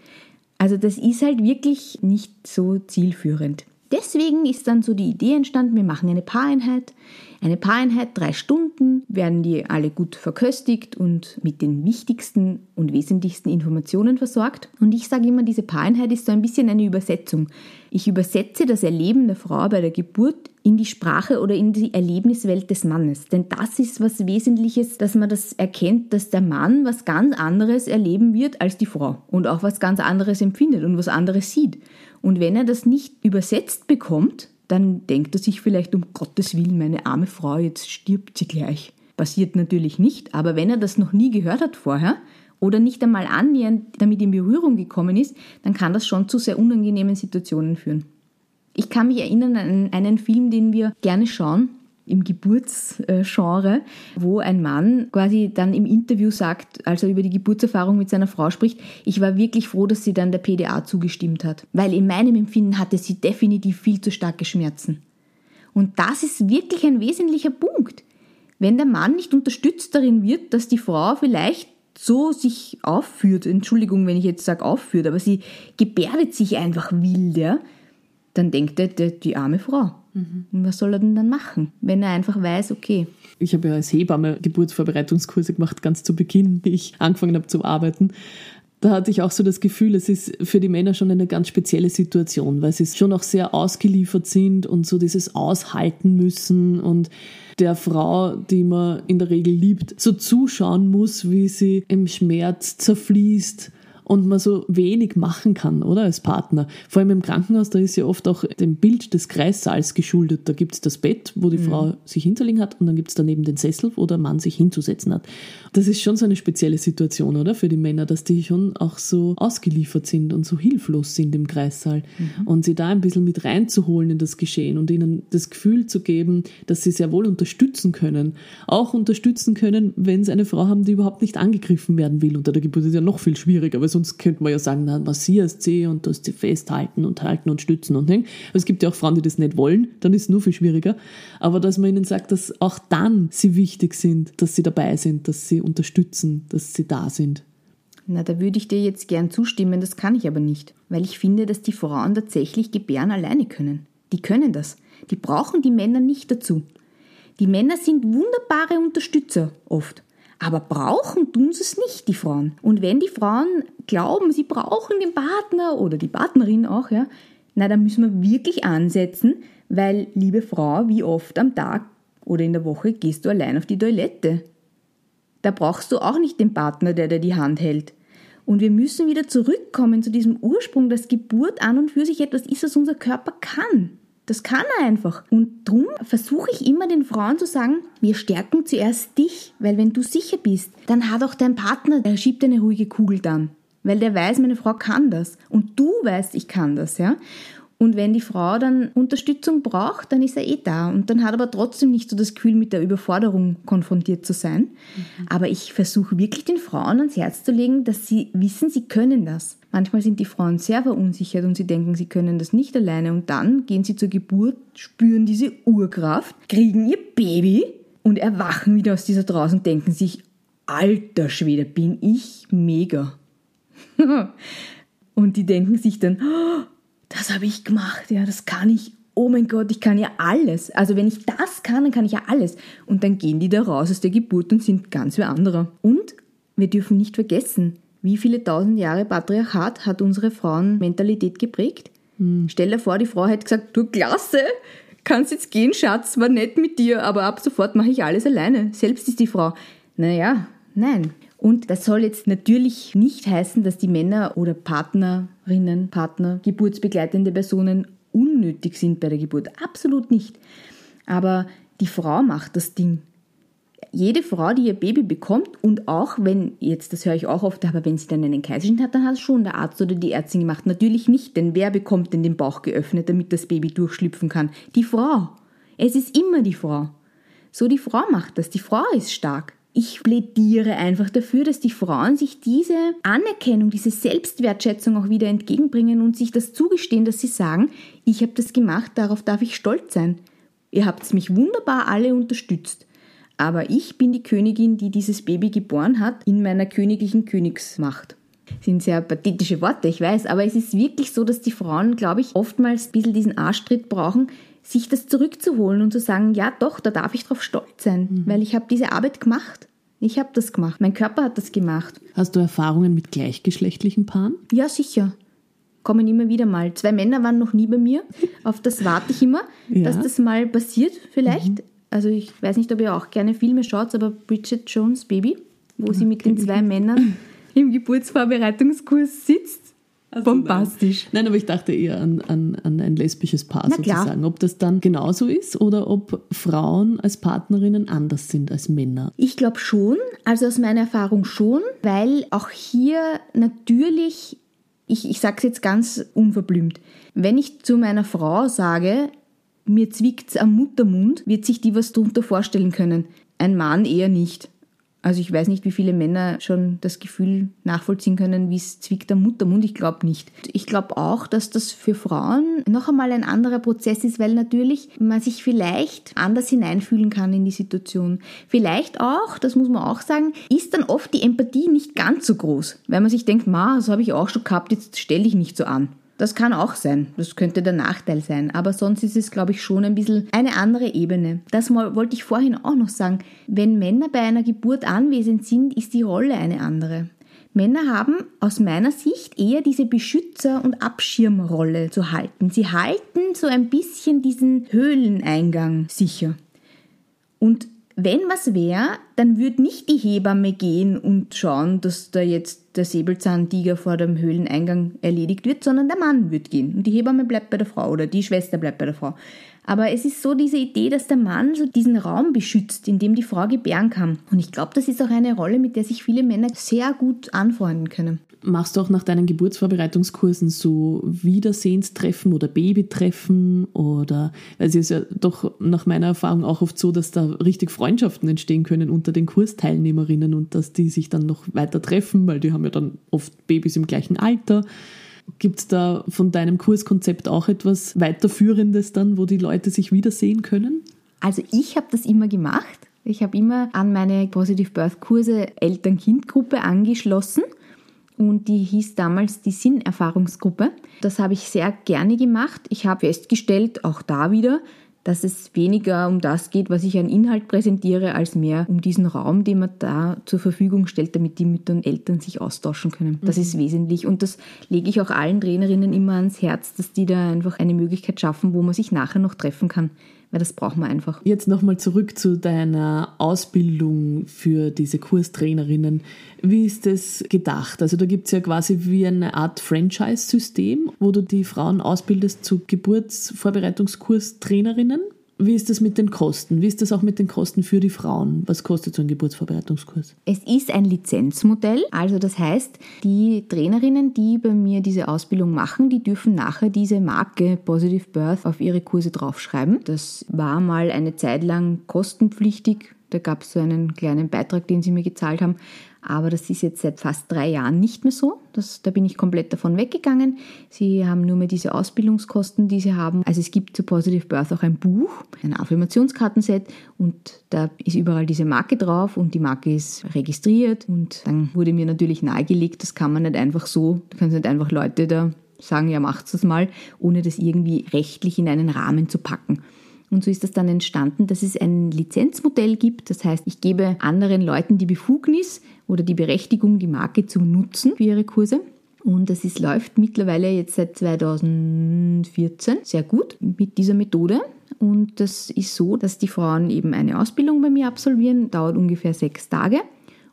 Also das ist halt wirklich nicht so zielführend. Deswegen ist dann so die Idee entstanden, wir machen eine Paareinheit. Eine Paareinheit, drei Stunden, werden die alle gut verköstigt und mit den wichtigsten und wesentlichsten Informationen versorgt. Und ich sage immer, diese Paareinheit ist so ein bisschen eine Übersetzung. Ich übersetze das Erleben der Frau bei der Geburt in die Sprache oder in die Erlebniswelt des Mannes. Denn das ist was Wesentliches, dass man das erkennt, dass der Mann was ganz anderes erleben wird als die Frau und auch was ganz anderes empfindet und was anderes sieht. Und wenn er das nicht übersetzt bekommt, dann denkt er sich vielleicht, um Gottes Willen, meine arme Frau, jetzt stirbt sie gleich. Passiert natürlich nicht, aber wenn er das noch nie gehört hat vorher oder nicht einmal annähernd damit in Berührung gekommen ist, dann kann das schon zu sehr unangenehmen Situationen führen. Ich kann mich erinnern an einen Film, den wir gerne schauen, im Geburtsgenre, wo ein Mann quasi dann im Interview sagt, als er über die Geburtserfahrung mit seiner Frau spricht, ich war wirklich froh, dass sie dann der PDA zugestimmt hat. Weil in meinem Empfinden hatte sie definitiv viel zu starke Schmerzen. Und das ist wirklich ein wesentlicher Punkt. Wenn der Mann nicht unterstützt darin wird, dass die Frau vielleicht so sich aufführt, Entschuldigung, wenn ich jetzt sage aufführt, aber sie gebärdet sich einfach wild, ja, dann denkt er, die arme Frau. Mhm. Und was soll er denn dann machen, wenn er einfach weiß, okay. Ich habe ja als Hebamme Geburtsvorbereitungskurse gemacht, ganz zu Beginn, wie ich angefangen habe zu arbeiten. Da hatte ich auch so das Gefühl, es ist für die Männer schon eine ganz spezielle Situation, weil sie schon auch sehr ausgeliefert sind und so dieses Aushalten müssen und der Frau, die man in der Regel liebt, so zuschauen muss, wie sie im Schmerz zerfließt und man so wenig machen kann, oder? Als Partner. Vor allem im Krankenhaus, da ist ja oft auch dem Bild des Kreissaals geschuldet. Da gibt es das Bett, wo die mhm. Frau sich hinterlegen hat und dann gibt es daneben den Sessel, wo der Mann sich hinzusetzen hat. Das ist schon so eine spezielle Situation, oder? Für die Männer, dass die schon auch so ausgeliefert sind und so hilflos sind im Kreissaal. Mhm. Und sie da ein bisschen mit reinzuholen in das Geschehen und ihnen das Gefühl zu geben, dass sie sehr wohl unterstützen können. Auch unterstützen können, wenn sie eine Frau haben, die überhaupt nicht angegriffen werden will. Unter der Geburt ist ja noch viel schwieriger, weil sonst könnte man ja sagen, na, massierst sie und sie festhalten und halten und stützen und hängen. Aber es gibt ja auch Frauen, die das nicht wollen, dann ist es nur viel schwieriger. Aber dass man ihnen sagt, dass auch dann sie wichtig sind, dass sie dabei sind, dass sie unterstützen, dass sie da sind. Na, da würde ich dir jetzt gern zustimmen, das kann ich aber nicht, weil ich finde, dass die Frauen tatsächlich gebären alleine können. Die können das. Die brauchen die Männer nicht dazu. Die Männer sind wunderbare Unterstützer oft. Aber brauchen tun sie es nicht, die Frauen. Und wenn die Frauen glauben, sie brauchen den Partner oder die Partnerin auch, ja, na, dann müssen wir wirklich ansetzen, weil, liebe Frau, wie oft am Tag oder in der Woche gehst du allein auf die Toilette? Da brauchst du auch nicht den Partner, der dir die Hand hält. Und wir müssen wieder zurückkommen zu diesem Ursprung, dass Geburt an und für sich etwas ist, was unser Körper kann. Das kann er einfach. Und darum versuche ich immer den Frauen zu sagen, wir stärken zuerst dich, weil wenn du sicher bist, dann hat auch dein Partner, der schiebt eine ruhige Kugel dann. Weil der weiß, meine Frau kann das. Und du weißt, ich kann das, ja. Und wenn die Frau dann Unterstützung braucht, dann ist er eh da. Und dann hat aber trotzdem nicht so das Gefühl, mit der Überforderung konfrontiert zu sein. Mhm. Aber ich versuche wirklich den Frauen ans Herz zu legen, dass sie wissen, sie können das. Manchmal sind die Frauen sehr verunsichert und sie denken, sie können das nicht alleine. Und dann gehen sie zur Geburt, spüren diese Urkraft, kriegen ihr Baby und erwachen wieder aus dieser Trance und denken sich, alter Schwede, bin ich mega. und die denken sich dann, oh, das habe ich gemacht, ja, das kann ich. Oh mein Gott, ich kann ja alles. Also wenn ich das kann, dann kann ich ja alles. Und dann gehen die da raus aus der Geburt und sind ganz wie andere. Und wir dürfen nicht vergessen, wie viele tausend Jahre Patriarchat hat unsere Frauenmentalität geprägt? Hm. Stell dir vor, die Frau hätte gesagt, du klasse, kannst jetzt gehen, Schatz, war nett mit dir, aber ab sofort mache ich alles alleine. Selbst ist die Frau. Naja, nein. Und das soll jetzt natürlich nicht heißen, dass die Männer oder Partnerinnen, Partner, geburtsbegleitende Personen unnötig sind bei der Geburt. Absolut nicht. Aber die Frau macht das Ding. Jede Frau, die ihr Baby bekommt und auch wenn, jetzt das höre ich auch oft, aber wenn sie dann einen Kaiserschnitt hat, dann hat es schon der Arzt oder die Ärztin gemacht. Natürlich nicht, denn wer bekommt denn den Bauch geöffnet, damit das Baby durchschlüpfen kann? Die Frau. Es ist immer die Frau. So die Frau macht das. Die Frau ist stark. Ich plädiere einfach dafür, dass die Frauen sich diese Anerkennung, diese Selbstwertschätzung auch wieder entgegenbringen und sich das zugestehen, dass sie sagen, ich habe das gemacht, darauf darf ich stolz sein. Ihr habt mich wunderbar alle unterstützt. Aber ich bin die Königin, die dieses Baby geboren hat, in meiner königlichen Königsmacht. Das sind sehr pathetische Worte, ich weiß, aber es ist wirklich so, dass die Frauen, glaube ich, oftmals ein bisschen diesen Arschtritt brauchen, sich das zurückzuholen und zu sagen, ja doch, da darf ich drauf stolz sein, mhm. weil ich habe diese Arbeit gemacht. Ich habe das gemacht. Mein Körper hat das gemacht. Hast du Erfahrungen mit gleichgeschlechtlichen Paaren? Ja, sicher. Kommen immer wieder mal. Zwei Männer waren noch nie bei mir. Auf das warte ich immer, ja. dass das mal passiert, vielleicht. Mhm. Also ich weiß nicht, ob ihr auch gerne Filme schaut, aber Bridget Jones Baby, wo okay. sie mit den zwei Männern im Geburtsvorbereitungskurs sitzt. Also Bombastisch. Nein. nein. aber ich dachte eher an, an, an ein lesbisches Paar Na sozusagen. Klar. Ob das dann genauso ist oder ob Frauen als Partnerinnen anders sind als Männer. Ich glaube schon, also aus meiner Erfahrung schon, weil auch hier natürlich, ich, ich sage es jetzt ganz unverblümt, wenn ich zu meiner Frau sage, mir zwickt es am Muttermund, wird sich die was darunter vorstellen können. Ein Mann eher nicht. Also ich weiß nicht, wie viele Männer schon das Gefühl nachvollziehen können, wie es zwickt am Muttermund. Ich glaube nicht. Ich glaube auch, dass das für Frauen noch einmal ein anderer Prozess ist, weil natürlich man sich vielleicht anders hineinfühlen kann in die Situation. Vielleicht auch, das muss man auch sagen, ist dann oft die Empathie nicht ganz so groß, weil man sich denkt, ma, das habe ich auch schon gehabt, jetzt stelle ich nicht so an. Das kann auch sein. Das könnte der Nachteil sein. Aber sonst ist es, glaube ich, schon ein bisschen eine andere Ebene. Das wollte ich vorhin auch noch sagen. Wenn Männer bei einer Geburt anwesend sind, ist die Rolle eine andere. Männer haben aus meiner Sicht eher diese Beschützer- und Abschirmrolle zu halten. Sie halten so ein bisschen diesen Höhleneingang sicher. Und wenn was wäre, dann würde nicht die Hebamme gehen und schauen, dass da jetzt der Säbelzahntiger vor dem Höhleneingang erledigt wird, sondern der Mann wird gehen. Und die Hebamme bleibt bei der Frau oder die Schwester bleibt bei der Frau. Aber es ist so diese Idee, dass der Mann so diesen Raum beschützt, in dem die Frau gebären kann. Und ich glaube, das ist auch eine Rolle, mit der sich viele Männer sehr gut anfreunden können. Machst du auch nach deinen Geburtsvorbereitungskursen so Wiedersehenstreffen oder Babytreffen oder, weil es ist ja doch nach meiner Erfahrung auch oft so, dass da richtig Freundschaften entstehen können unter den Kursteilnehmerinnen und dass die sich dann noch weiter treffen, weil die haben ja dann oft Babys im gleichen Alter. Gibt es da von deinem Kurskonzept auch etwas weiterführendes dann, wo die Leute sich wiedersehen können? Also ich habe das immer gemacht. Ich habe immer an meine Positive Birth Kurse Eltern-Kind-Gruppe angeschlossen und die hieß damals die Sinnerfahrungsgruppe. Das habe ich sehr gerne gemacht. Ich habe festgestellt, auch da wieder, dass es weniger um das geht, was ich an Inhalt präsentiere, als mehr um diesen Raum, den man da zur Verfügung stellt, damit die Mütter und Eltern sich austauschen können. Das mhm. ist wesentlich und das lege ich auch allen Trainerinnen immer ans Herz, dass die da einfach eine Möglichkeit schaffen, wo man sich nachher noch treffen kann weil das braucht man einfach. Jetzt nochmal zurück zu deiner Ausbildung für diese Kurstrainerinnen. Wie ist das gedacht? Also da gibt es ja quasi wie eine Art Franchise-System, wo du die Frauen ausbildest zu Geburtsvorbereitungskurstrainerinnen. Wie ist das mit den Kosten? Wie ist das auch mit den Kosten für die Frauen? Was kostet so ein Geburtsvorbereitungskurs? Es ist ein Lizenzmodell. Also das heißt, die Trainerinnen, die bei mir diese Ausbildung machen, die dürfen nachher diese Marke Positive Birth auf ihre Kurse draufschreiben. Das war mal eine Zeit lang kostenpflichtig. Da gab es so einen kleinen Beitrag, den sie mir gezahlt haben. Aber das ist jetzt seit fast drei Jahren nicht mehr so. Das, da bin ich komplett davon weggegangen. Sie haben nur mehr diese Ausbildungskosten, die sie haben. Also es gibt zu Positive Birth auch ein Buch, ein Affirmationskartenset und da ist überall diese Marke drauf und die Marke ist registriert und dann wurde mir natürlich nahegelegt, das kann man nicht einfach so, da können nicht einfach Leute da sagen, ja macht's das mal, ohne das irgendwie rechtlich in einen Rahmen zu packen. Und so ist das dann entstanden, dass es ein Lizenzmodell gibt. Das heißt, ich gebe anderen Leuten die Befugnis oder die Berechtigung, die Marke zu nutzen für ihre Kurse. Und das ist, läuft mittlerweile jetzt seit 2014 sehr gut mit dieser Methode. Und das ist so, dass die Frauen eben eine Ausbildung bei mir absolvieren, dauert ungefähr sechs Tage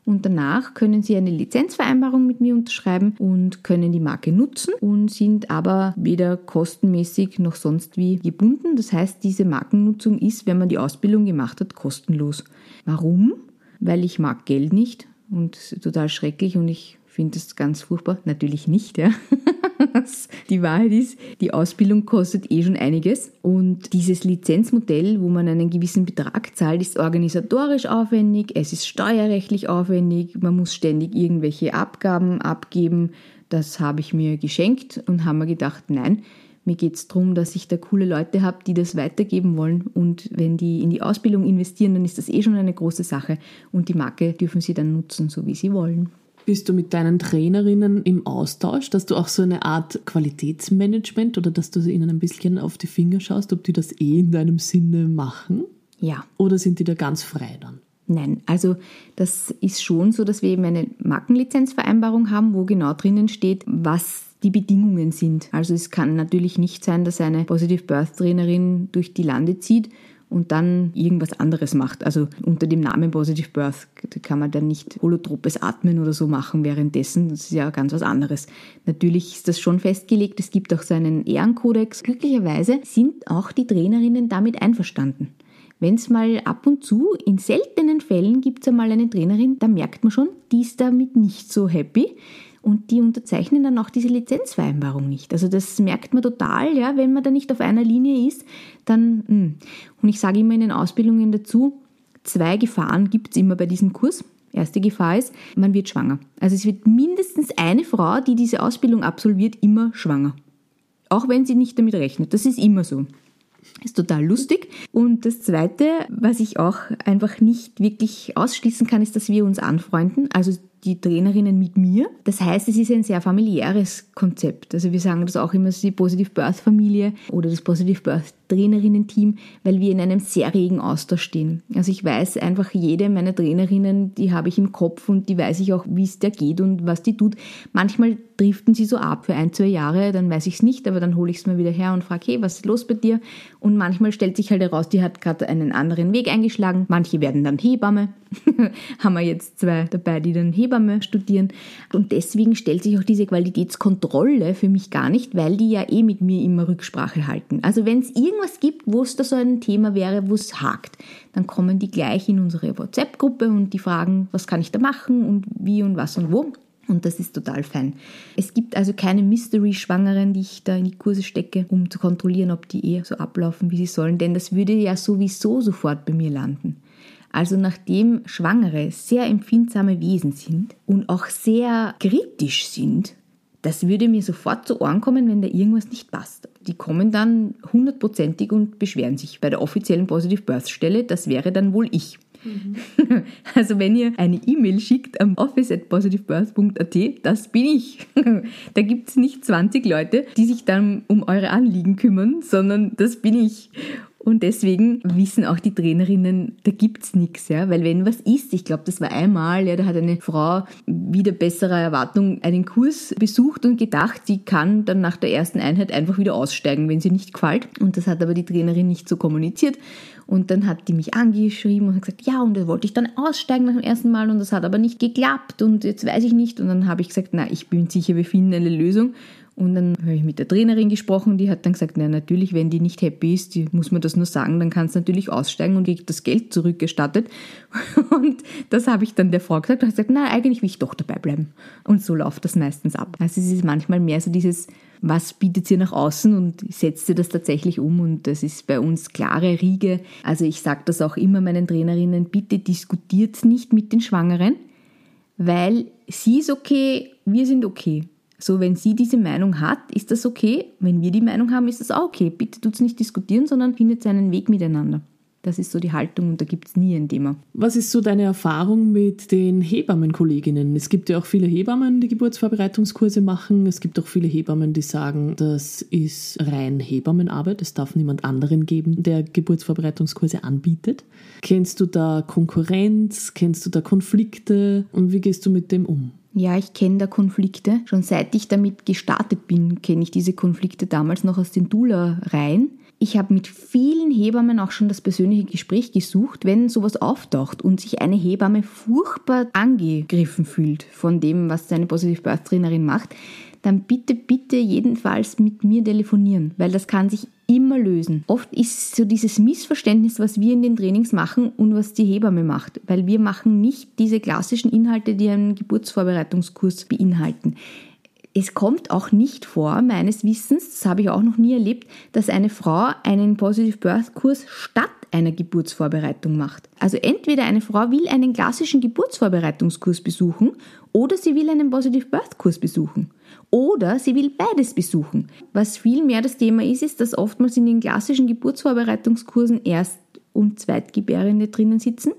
und danach können Sie eine Lizenzvereinbarung mit mir unterschreiben und können die Marke nutzen und sind aber weder kostenmäßig noch sonst wie gebunden. Das heißt, diese Markennutzung ist, wenn man die Ausbildung gemacht hat, kostenlos. Warum? Weil ich mag Geld nicht und total schrecklich und ich finde das ganz furchtbar. Natürlich nicht, ja. die Wahrheit ist, die Ausbildung kostet eh schon einiges und dieses Lizenzmodell, wo man einen gewissen Betrag zahlt, ist organisatorisch aufwendig, es ist steuerrechtlich aufwendig, man muss ständig irgendwelche Abgaben abgeben. Das habe ich mir geschenkt und haben mir gedacht, nein, mir geht es darum, dass ich da coole Leute habe, die das weitergeben wollen. Und wenn die in die Ausbildung investieren, dann ist das eh schon eine große Sache. Und die Marke dürfen sie dann nutzen, so wie sie wollen. Bist du mit deinen Trainerinnen im Austausch, dass du auch so eine Art Qualitätsmanagement oder dass du ihnen ein bisschen auf die Finger schaust, ob die das eh in deinem Sinne machen? Ja. Oder sind die da ganz frei dann? Nein, also das ist schon so, dass wir eben eine Markenlizenzvereinbarung haben, wo genau drinnen steht, was die Bedingungen sind. Also es kann natürlich nicht sein, dass eine Positive Birth Trainerin durch die Lande zieht und dann irgendwas anderes macht. Also unter dem Namen Positive Birth kann man dann nicht holotropes Atmen oder so machen währenddessen. Das ist ja ganz was anderes. Natürlich ist das schon festgelegt. Es gibt auch so einen Ehrenkodex. Glücklicherweise sind auch die Trainerinnen damit einverstanden. Wenn es mal ab und zu, in seltenen Fällen gibt es einmal eine Trainerin, da merkt man schon, die ist damit nicht so happy und die unterzeichnen dann auch diese Lizenzvereinbarung nicht. Also das merkt man total, ja, wenn man da nicht auf einer Linie ist, dann, hm. und ich sage immer in den Ausbildungen dazu, zwei Gefahren gibt es immer bei diesem Kurs. Erste Gefahr ist, man wird schwanger. Also es wird mindestens eine Frau, die diese Ausbildung absolviert, immer schwanger. Auch wenn sie nicht damit rechnet. Das ist immer so. Ist total lustig. Und das Zweite, was ich auch einfach nicht wirklich ausschließen kann, ist, dass wir uns anfreunden. Also die Trainerinnen mit mir. Das heißt, es ist ein sehr familiäres Konzept. Also wir sagen das auch immer, die Positive Birth Familie oder das Positive Birth Trainerinnen-Team, weil wir in einem sehr regen Austausch stehen. Also ich weiß einfach, jede meiner Trainerinnen, die habe ich im Kopf und die weiß ich auch, wie es der geht und was die tut. Manchmal driften sie so ab für ein, zwei Jahre, dann weiß ich es nicht, aber dann hole ich es mal wieder her und frage, hey, was ist los bei dir? Und manchmal stellt sich halt heraus, die hat gerade einen anderen Weg eingeschlagen. Manche werden dann Hebamme. Haben wir jetzt zwei dabei, die dann Hebamme studieren. Und deswegen stellt sich auch diese Qualitätskontrolle für mich gar nicht, weil die ja eh mit mir immer Rücksprache halten. Also wenn es irgendwas gibt, wo es da so ein Thema wäre, wo es hakt, dann kommen die gleich in unsere WhatsApp-Gruppe und die fragen, was kann ich da machen und wie und was und wo. Und das ist total fein. Es gibt also keine Mystery-Schwangeren, die ich da in die Kurse stecke, um zu kontrollieren, ob die eh so ablaufen, wie sie sollen, denn das würde ja sowieso sofort bei mir landen. Also nachdem Schwangere sehr empfindsame Wesen sind und auch sehr kritisch sind, das würde mir sofort zu Ohren kommen, wenn da irgendwas nicht passt. Die kommen dann hundertprozentig und beschweren sich bei der offiziellen Positive Birth Stelle. Das wäre dann wohl ich. Mhm. Also wenn ihr eine E-Mail schickt am office at positivebirth.at, das bin ich. Da gibt es nicht 20 Leute, die sich dann um eure Anliegen kümmern, sondern das bin ich. Und deswegen wissen auch die Trainerinnen, da gibt's nichts, ja, weil wenn was ist, ich glaube, das war einmal, ja, da hat eine Frau wieder besserer Erwartung einen Kurs besucht und gedacht, sie kann dann nach der ersten Einheit einfach wieder aussteigen, wenn sie nicht gefällt. Und das hat aber die Trainerin nicht so kommuniziert. Und dann hat die mich angeschrieben und hat gesagt, ja, und da wollte ich dann aussteigen nach dem ersten Mal und das hat aber nicht geklappt und jetzt weiß ich nicht. Und dann habe ich gesagt, na, ich bin sicher, wir finden eine Lösung. Und dann habe ich mit der Trainerin gesprochen, die hat dann gesagt, na natürlich, wenn die nicht happy ist, die muss man das nur sagen, dann kann es natürlich aussteigen und kriegt das Geld zurückgestattet. Und das habe ich dann der Frau gesagt und hat gesagt, na eigentlich will ich doch dabei bleiben. Und so läuft das meistens ab. Also es ist manchmal mehr so dieses, was bietet sie nach außen und setzt sie das tatsächlich um und das ist bei uns klare Riege. Also ich sage das auch immer meinen Trainerinnen, bitte diskutiert nicht mit den Schwangeren, weil sie ist okay, wir sind okay. So, wenn sie diese Meinung hat, ist das okay. Wenn wir die Meinung haben, ist das auch okay. Bitte tut es nicht diskutieren, sondern findet seinen Weg miteinander. Das ist so die Haltung und da gibt es nie ein Thema. Was ist so deine Erfahrung mit den Hebammenkolleginnen? Es gibt ja auch viele Hebammen, die Geburtsvorbereitungskurse machen. Es gibt auch viele Hebammen, die sagen, das ist rein Hebammenarbeit. Es darf niemand anderen geben, der Geburtsvorbereitungskurse anbietet. Kennst du da Konkurrenz? Kennst du da Konflikte? Und wie gehst du mit dem um? Ja, ich kenne da Konflikte. Schon seit ich damit gestartet bin, kenne ich diese Konflikte damals noch aus den Dula-Reihen. Ich habe mit vielen Hebammen auch schon das persönliche Gespräch gesucht, wenn sowas auftaucht und sich eine Hebamme furchtbar angegriffen fühlt von dem, was seine Positive Birth Trainerin macht, dann bitte, bitte jedenfalls mit mir telefonieren, weil das kann sich immer lösen. Oft ist so dieses Missverständnis, was wir in den Trainings machen und was die Hebamme macht, weil wir machen nicht diese klassischen Inhalte, die einen Geburtsvorbereitungskurs beinhalten. Es kommt auch nicht vor, meines Wissens, das habe ich auch noch nie erlebt, dass eine Frau einen Positive Birth Kurs statt einer Geburtsvorbereitung macht. Also entweder eine Frau will einen klassischen Geburtsvorbereitungskurs besuchen oder sie will einen Positive Birth Kurs besuchen. Oder sie will beides besuchen. Was viel mehr das Thema ist, ist, dass oftmals in den klassischen Geburtsvorbereitungskursen Erst- und Zweitgebärende drinnen sitzen.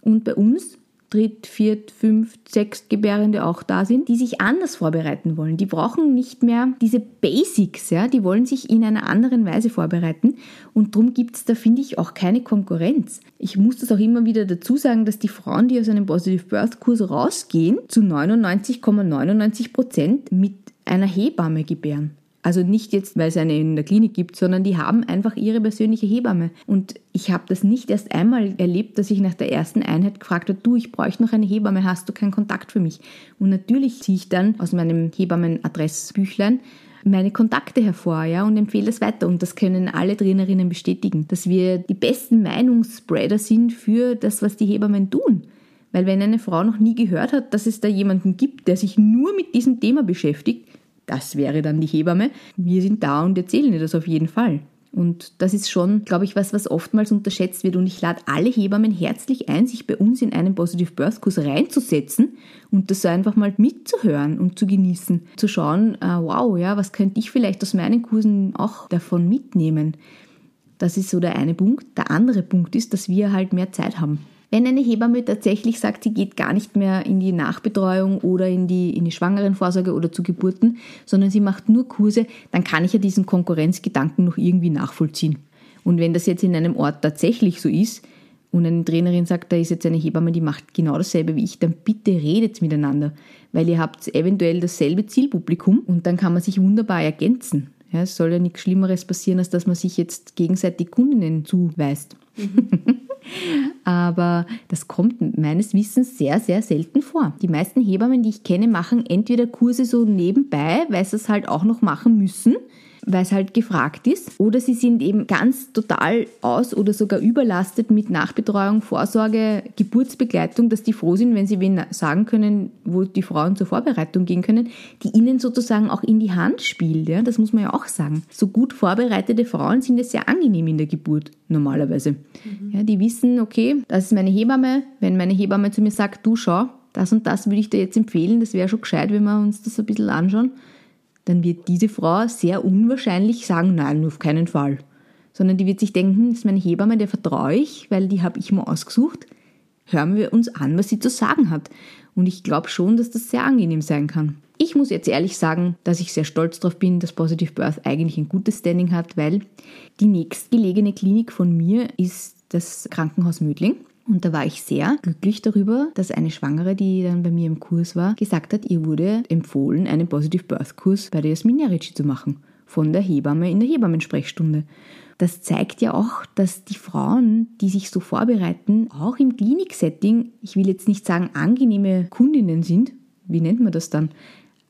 Und bei uns Dritt-, Viert-, Fünft-, Sechstgebärende auch da sind, die sich anders vorbereiten wollen. Die brauchen nicht mehr diese Basics, ja, die wollen sich in einer anderen Weise vorbereiten und darum gibt es da, finde ich, auch keine Konkurrenz. Ich muss das auch immer wieder dazu sagen, dass die Frauen, die aus einem Positive Birth Kurs rausgehen, zu 99,99 Prozent ,99 mit einer Hebamme gebären. Also nicht jetzt, weil es eine in der Klinik gibt, sondern die haben einfach ihre persönliche Hebamme. Und ich habe das nicht erst einmal erlebt, dass ich nach der ersten Einheit gefragt habe, du, ich bräuchte noch eine Hebamme, hast du keinen Kontakt für mich? Und natürlich ziehe ich dann aus meinem Hebammenadressbüchlein meine Kontakte hervor ja, und empfehle das weiter. Und das können alle Trainerinnen bestätigen, dass wir die besten Meinungsspreader sind für das, was die Hebammen tun. Weil wenn eine Frau noch nie gehört hat, dass es da jemanden gibt, der sich nur mit diesem Thema beschäftigt, das wäre dann die Hebamme. Wir sind da und erzählen dir das auf jeden Fall. Und das ist schon, glaube ich, was, was oftmals unterschätzt wird. Und ich lade alle Hebammen herzlich ein, sich bei uns in einen Positive Birth Kurs reinzusetzen und das einfach mal mitzuhören und zu genießen. Zu schauen, äh, wow, ja, was könnte ich vielleicht aus meinen Kursen auch davon mitnehmen? Das ist so der eine Punkt. Der andere Punkt ist, dass wir halt mehr Zeit haben. Wenn eine Hebamme tatsächlich sagt, sie geht gar nicht mehr in die Nachbetreuung oder in die, in die Schwangerenvorsorge oder zu Geburten, sondern sie macht nur Kurse, dann kann ich ja diesen Konkurrenzgedanken noch irgendwie nachvollziehen. Und wenn das jetzt in einem Ort tatsächlich so ist und eine Trainerin sagt, da ist jetzt eine Hebamme, die macht genau dasselbe wie ich, dann bitte redet miteinander, weil ihr habt eventuell dasselbe Zielpublikum und dann kann man sich wunderbar ergänzen. Ja, es soll ja nichts Schlimmeres passieren, als dass man sich jetzt gegenseitig Kundinnen zuweist. Mhm. Aber das kommt meines Wissens sehr, sehr selten vor. Die meisten Hebammen, die ich kenne, machen entweder Kurse so nebenbei, weil sie es halt auch noch machen müssen weil es halt gefragt ist. Oder sie sind eben ganz total aus oder sogar überlastet mit Nachbetreuung, Vorsorge, Geburtsbegleitung, dass die froh sind, wenn sie wen sagen können, wo die Frauen zur Vorbereitung gehen können, die ihnen sozusagen auch in die Hand spielt. Ja? Das muss man ja auch sagen. So gut vorbereitete Frauen sind es sehr angenehm in der Geburt, normalerweise. Mhm. Ja, die wissen, okay, das ist meine Hebamme. Wenn meine Hebamme zu mir sagt, du schau, das und das würde ich dir jetzt empfehlen, das wäre schon gescheit, wenn wir uns das ein bisschen anschauen dann wird diese Frau sehr unwahrscheinlich sagen, nein, auf keinen Fall. Sondern die wird sich denken, das ist meine Hebamme, der vertraue ich, weil die habe ich mir ausgesucht. Hören wir uns an, was sie zu sagen hat. Und ich glaube schon, dass das sehr angenehm sein kann. Ich muss jetzt ehrlich sagen, dass ich sehr stolz darauf bin, dass Positive Birth eigentlich ein gutes Standing hat, weil die nächstgelegene Klinik von mir ist das Krankenhaus Mödling. Und da war ich sehr glücklich darüber, dass eine Schwangere, die dann bei mir im Kurs war, gesagt hat, ihr wurde empfohlen, einen Positive Birth Kurs bei der Jasmin Jarici zu machen. Von der Hebamme in der Hebammensprechstunde. Das zeigt ja auch, dass die Frauen, die sich so vorbereiten, auch im Kliniksetting, ich will jetzt nicht sagen angenehme Kundinnen sind, wie nennt man das dann,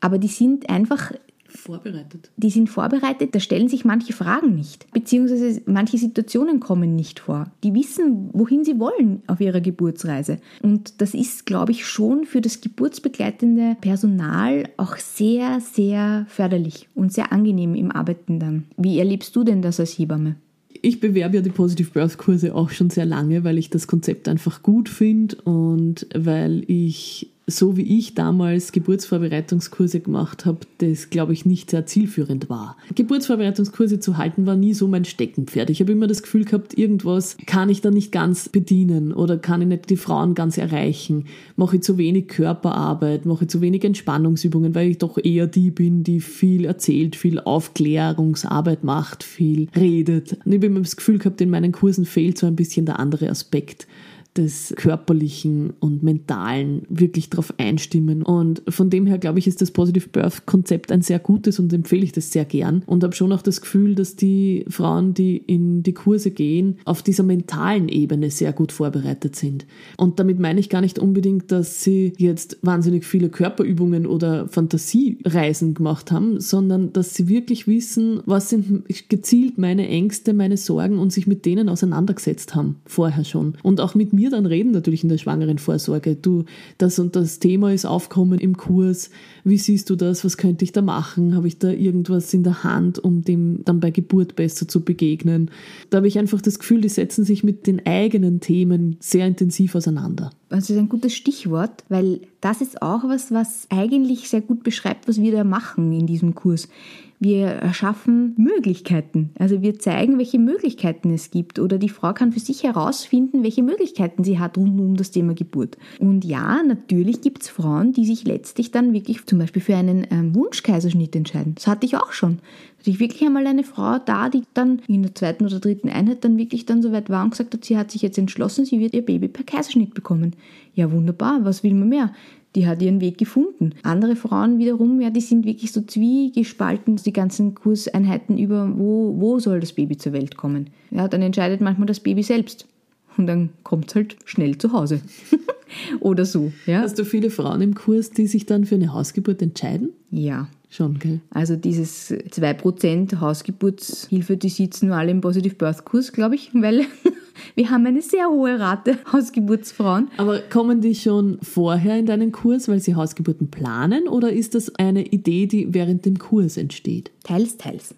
aber die sind einfach vorbereitet. Die sind vorbereitet, da stellen sich manche Fragen nicht, beziehungsweise manche Situationen kommen nicht vor. Die wissen, wohin sie wollen auf ihrer Geburtsreise. Und das ist, glaube ich, schon für das geburtsbegleitende Personal auch sehr, sehr förderlich und sehr angenehm im Arbeiten dann. Wie erlebst du denn das als Hebamme? ich bewerbe ja die Positive Birth Kurse auch schon sehr lange, weil ich das Konzept einfach gut finde und weil ich so wie ich damals Geburtsvorbereitungskurse gemacht habe, das glaube ich nicht sehr zielführend war. Geburtsvorbereitungskurse zu halten war nie so mein Steckenpferd. Ich habe immer das Gefühl gehabt, irgendwas kann ich da nicht ganz bedienen oder kann ich nicht die Frauen ganz erreichen. Mache ich zu wenig Körperarbeit, mache ich zu wenig Entspannungsübungen, weil ich doch eher die bin, die viel erzählt, viel Aufklärungsarbeit macht, viel redet. Und ich habe immer das Gefühl gehabt, in meinen Kursen fehlt so ein bisschen der andere Aspekt des körperlichen und mentalen wirklich darauf einstimmen. Und von dem her glaube ich, ist das Positive Birth Konzept ein sehr gutes und empfehle ich das sehr gern. Und habe schon auch das Gefühl, dass die Frauen, die in die Kurse gehen, auf dieser mentalen Ebene sehr gut vorbereitet sind. Und damit meine ich gar nicht unbedingt, dass sie jetzt wahnsinnig viele Körperübungen oder Fantasiereisen gemacht haben, sondern dass sie wirklich wissen, was sind gezielt meine Ängste, meine Sorgen und sich mit denen auseinandergesetzt haben, vorher schon. Und auch mit mir mir dann reden, natürlich in der Schwangerenvorsorge. Du, das und das Thema ist aufkommen im Kurs. Wie siehst du das? Was könnte ich da machen? Habe ich da irgendwas in der Hand, um dem dann bei Geburt besser zu begegnen? Da habe ich einfach das Gefühl, die setzen sich mit den eigenen Themen sehr intensiv auseinander. Das ist ein gutes Stichwort, weil das ist auch was, was eigentlich sehr gut beschreibt, was wir da machen in diesem Kurs. Wir erschaffen Möglichkeiten. Also wir zeigen, welche Möglichkeiten es gibt. Oder die Frau kann für sich herausfinden, welche Möglichkeiten sie hat rund um das Thema Geburt. Und ja, natürlich gibt es Frauen, die sich letztlich dann wirklich zum Beispiel für einen ähm, Wunschkaiserschnitt entscheiden. Das hatte ich auch schon. Hatte ich wirklich einmal eine Frau da, die dann in der zweiten oder dritten Einheit dann wirklich dann so weit war und gesagt hat, sie hat sich jetzt entschlossen, sie wird ihr Baby per Kaiserschnitt bekommen. Ja, wunderbar, was will man mehr? Die hat ihren Weg gefunden. Andere Frauen wiederum, ja, die sind wirklich so zwiegespalten, die ganzen Kurseinheiten über, wo, wo soll das Baby zur Welt kommen. Ja, dann entscheidet manchmal das Baby selbst. Und dann kommt es halt schnell zu Hause. Oder so. Ja. Hast du viele Frauen im Kurs, die sich dann für eine Hausgeburt entscheiden? Ja. Schon, gell? Also dieses 2% Hausgeburtshilfe, die sitzen nur alle im Positive Birth Kurs, glaube ich, weil wir haben eine sehr hohe Rate Hausgeburtsfrauen. Aber kommen die schon vorher in deinen Kurs, weil sie Hausgeburten planen oder ist das eine Idee, die während dem Kurs entsteht? Teils, teils.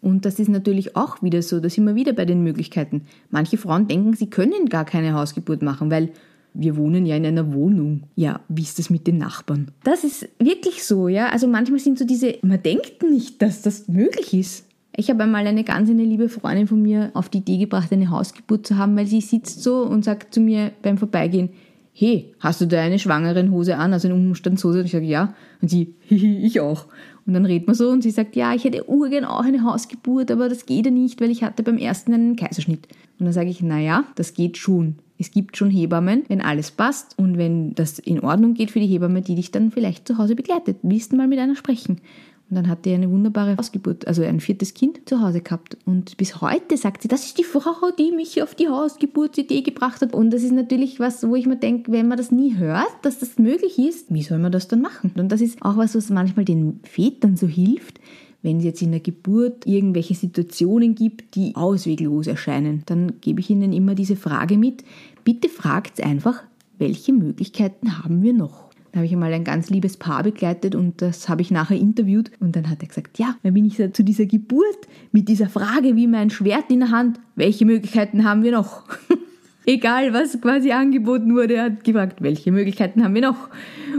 Und das ist natürlich auch wieder so, da sind wir wieder bei den Möglichkeiten. Manche Frauen denken, sie können gar keine Hausgeburt machen, weil wir wohnen ja in einer Wohnung. Ja, wie ist das mit den Nachbarn? Das ist wirklich so, ja. Also manchmal sind so diese, man denkt nicht, dass das möglich ist. Ich habe einmal eine ganz eine liebe Freundin von mir auf die Idee gebracht, eine Hausgeburt zu haben, weil sie sitzt so und sagt zu mir beim Vorbeigehen, hey, hast du da eine schwangeren Hose an, also eine Umstandshose? Und ich sage, ja. Und sie, hihi, ich auch. Und dann redet man so und sie sagt, ja, ich hätte urgern auch eine Hausgeburt, aber das geht ja nicht, weil ich hatte beim ersten einen Kaiserschnitt. Und dann sage ich, naja, das geht schon. Es gibt schon Hebammen, wenn alles passt und wenn das in Ordnung geht für die Hebamme, die dich dann vielleicht zu Hause begleitet. Willst du mal mit einer sprechen? Und dann hat die eine wunderbare Hausgeburt, also ein viertes Kind zu Hause gehabt. Und bis heute sagt sie, das ist die Frau, die mich auf die Hausgeburtsidee gebracht hat. Und das ist natürlich was, wo ich mir denke, wenn man das nie hört, dass das möglich ist, wie soll man das dann machen? Und das ist auch was, was manchmal den Vätern so hilft, wenn es jetzt in der Geburt irgendwelche Situationen gibt, die ausweglos erscheinen, dann gebe ich ihnen immer diese Frage mit. Bitte fragt einfach, welche Möglichkeiten haben wir noch? Da habe ich einmal ein ganz liebes Paar begleitet und das habe ich nachher interviewt. Und dann hat er gesagt, ja, dann bin ich zu dieser Geburt mit dieser Frage wie mein Schwert in der Hand, welche Möglichkeiten haben wir noch? Egal, was quasi angeboten wurde, er hat gefragt, welche Möglichkeiten haben wir noch?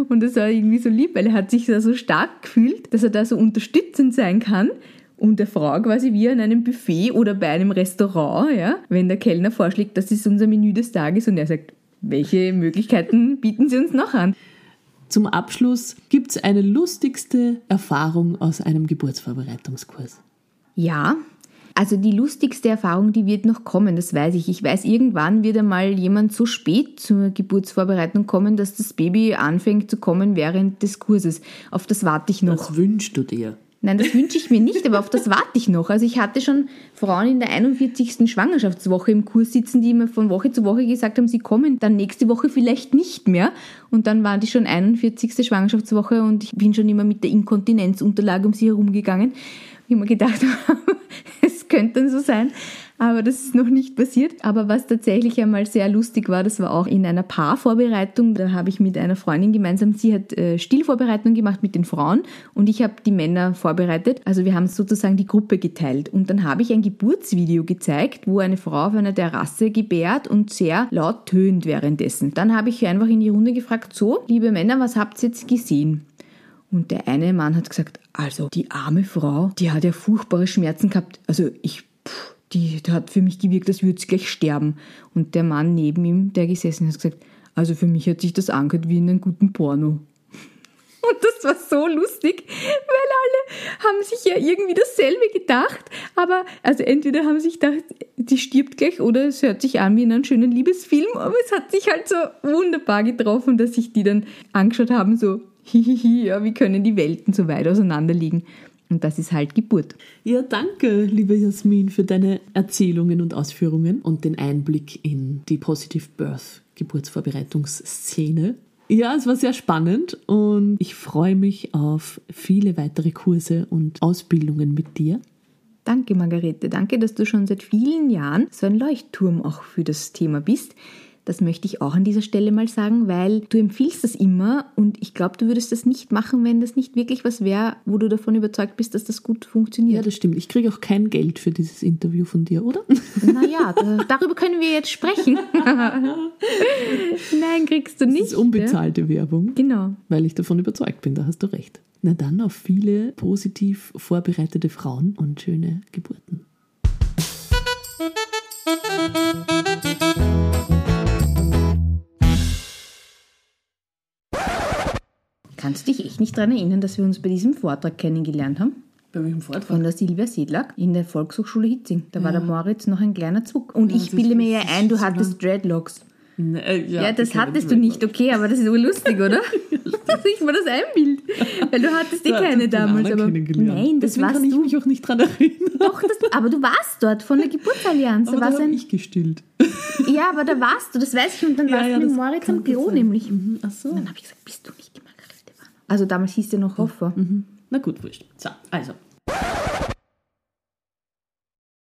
Und das war irgendwie so lieb, weil er hat sich da so stark gefühlt, dass er da so unterstützend sein kann und der Frau quasi wie an einem Buffet oder bei einem Restaurant, ja, wenn der Kellner vorschlägt, das ist unser Menü des Tages und er sagt, welche Möglichkeiten bieten Sie uns noch an? Zum Abschluss gibt es eine lustigste Erfahrung aus einem Geburtsvorbereitungskurs. Ja, also die lustigste Erfahrung, die wird noch kommen, das weiß ich. Ich weiß, irgendwann wird einmal jemand so spät zur Geburtsvorbereitung kommen, dass das Baby anfängt zu kommen während des Kurses. Auf das warte ich noch. Was wünschst du dir? Nein, das wünsche ich mir nicht, aber auf das warte ich noch. Also ich hatte schon Frauen in der 41. Schwangerschaftswoche im Kurs sitzen, die mir von Woche zu Woche gesagt haben, sie kommen dann nächste Woche vielleicht nicht mehr. Und dann war die schon 41. Schwangerschaftswoche und ich bin schon immer mit der Inkontinenzunterlage um sie herumgegangen. Ich habe mir gedacht, es könnte dann so sein aber das ist noch nicht passiert. Aber was tatsächlich einmal sehr lustig war, das war auch in einer Paarvorbereitung. Da habe ich mit einer Freundin gemeinsam, sie hat äh, Stillvorbereitung gemacht mit den Frauen und ich habe die Männer vorbereitet. Also wir haben sozusagen die Gruppe geteilt. Und dann habe ich ein Geburtsvideo gezeigt, wo eine Frau auf einer Terrasse gebärt und sehr laut tönt währenddessen. Dann habe ich einfach in die Runde gefragt, so, liebe Männer, was habt ihr jetzt gesehen? Und der eine Mann hat gesagt, also die arme Frau, die hat ja furchtbare Schmerzen gehabt. Also ich, die, die hat für mich gewirkt, als würde sie gleich sterben. Und der Mann neben ihm, der gesessen hat, gesagt, also für mich hat sich das angehört wie in einem guten Porno. Und das war so lustig, weil alle haben sich ja irgendwie dasselbe gedacht. Aber also entweder haben sich gedacht, die stirbt gleich oder es hört sich an wie in einem schönen Liebesfilm. Aber es hat sich halt so wunderbar getroffen, dass sich die dann angeschaut haben, so hihihi, ja, wie können die Welten so weit auseinander liegen. Und das ist halt Geburt. Ja, danke, liebe Jasmin, für deine Erzählungen und Ausführungen und den Einblick in die Positive Birth Geburtsvorbereitungsszene. Ja, es war sehr spannend und ich freue mich auf viele weitere Kurse und Ausbildungen mit dir. Danke, Margarete. Danke, dass du schon seit vielen Jahren so ein Leuchtturm auch für das Thema bist. Das möchte ich auch an dieser Stelle mal sagen, weil du empfiehlst das immer und ich glaube, du würdest das nicht machen, wenn das nicht wirklich was wäre, wo du davon überzeugt bist, dass das gut funktioniert. Ja, das stimmt. Ich kriege auch kein Geld für dieses Interview von dir, oder? Naja, darüber können wir jetzt sprechen. Nein, kriegst du nicht. Das ist unbezahlte ja? Werbung. Genau. Weil ich davon überzeugt bin, da hast du recht. Na dann auf viele positiv vorbereitete Frauen und schöne Geburten. Kannst du dich echt nicht daran erinnern, dass wir uns bei diesem Vortrag kennengelernt haben? Bei welchem Vortrag? Von der Silvia Sedlak in der Volkshochschule Hitzing. Da war der Moritz noch ein kleiner Zug. Und Ja, ich das bilde mir ja ein, du hattest Dreadlocks. Äh, Ja, das okay, hattest du nicht, okay, aber das ist urlustig, oder? Dass ich mir das einbild. Weil du hattest eh keine damals. Aber kennengelernt. nein, das Deswegen warst kann ich du. mich auch nicht dran erinnern. Doch, das, aber du warst dort von der Geburtsallianz. Aber Da da war's habe ein, ich gestillt. ja, aber da warst du, das weiß ich. Und dann Ja, warst ja, du mit das Moritz am Klo sein. nämlich. Mhm, Ach so. Und dann habe ich gesagt, bist du nicht Warner? Also damals hieß der noch Hoffer. Na gut, wurscht. So, also,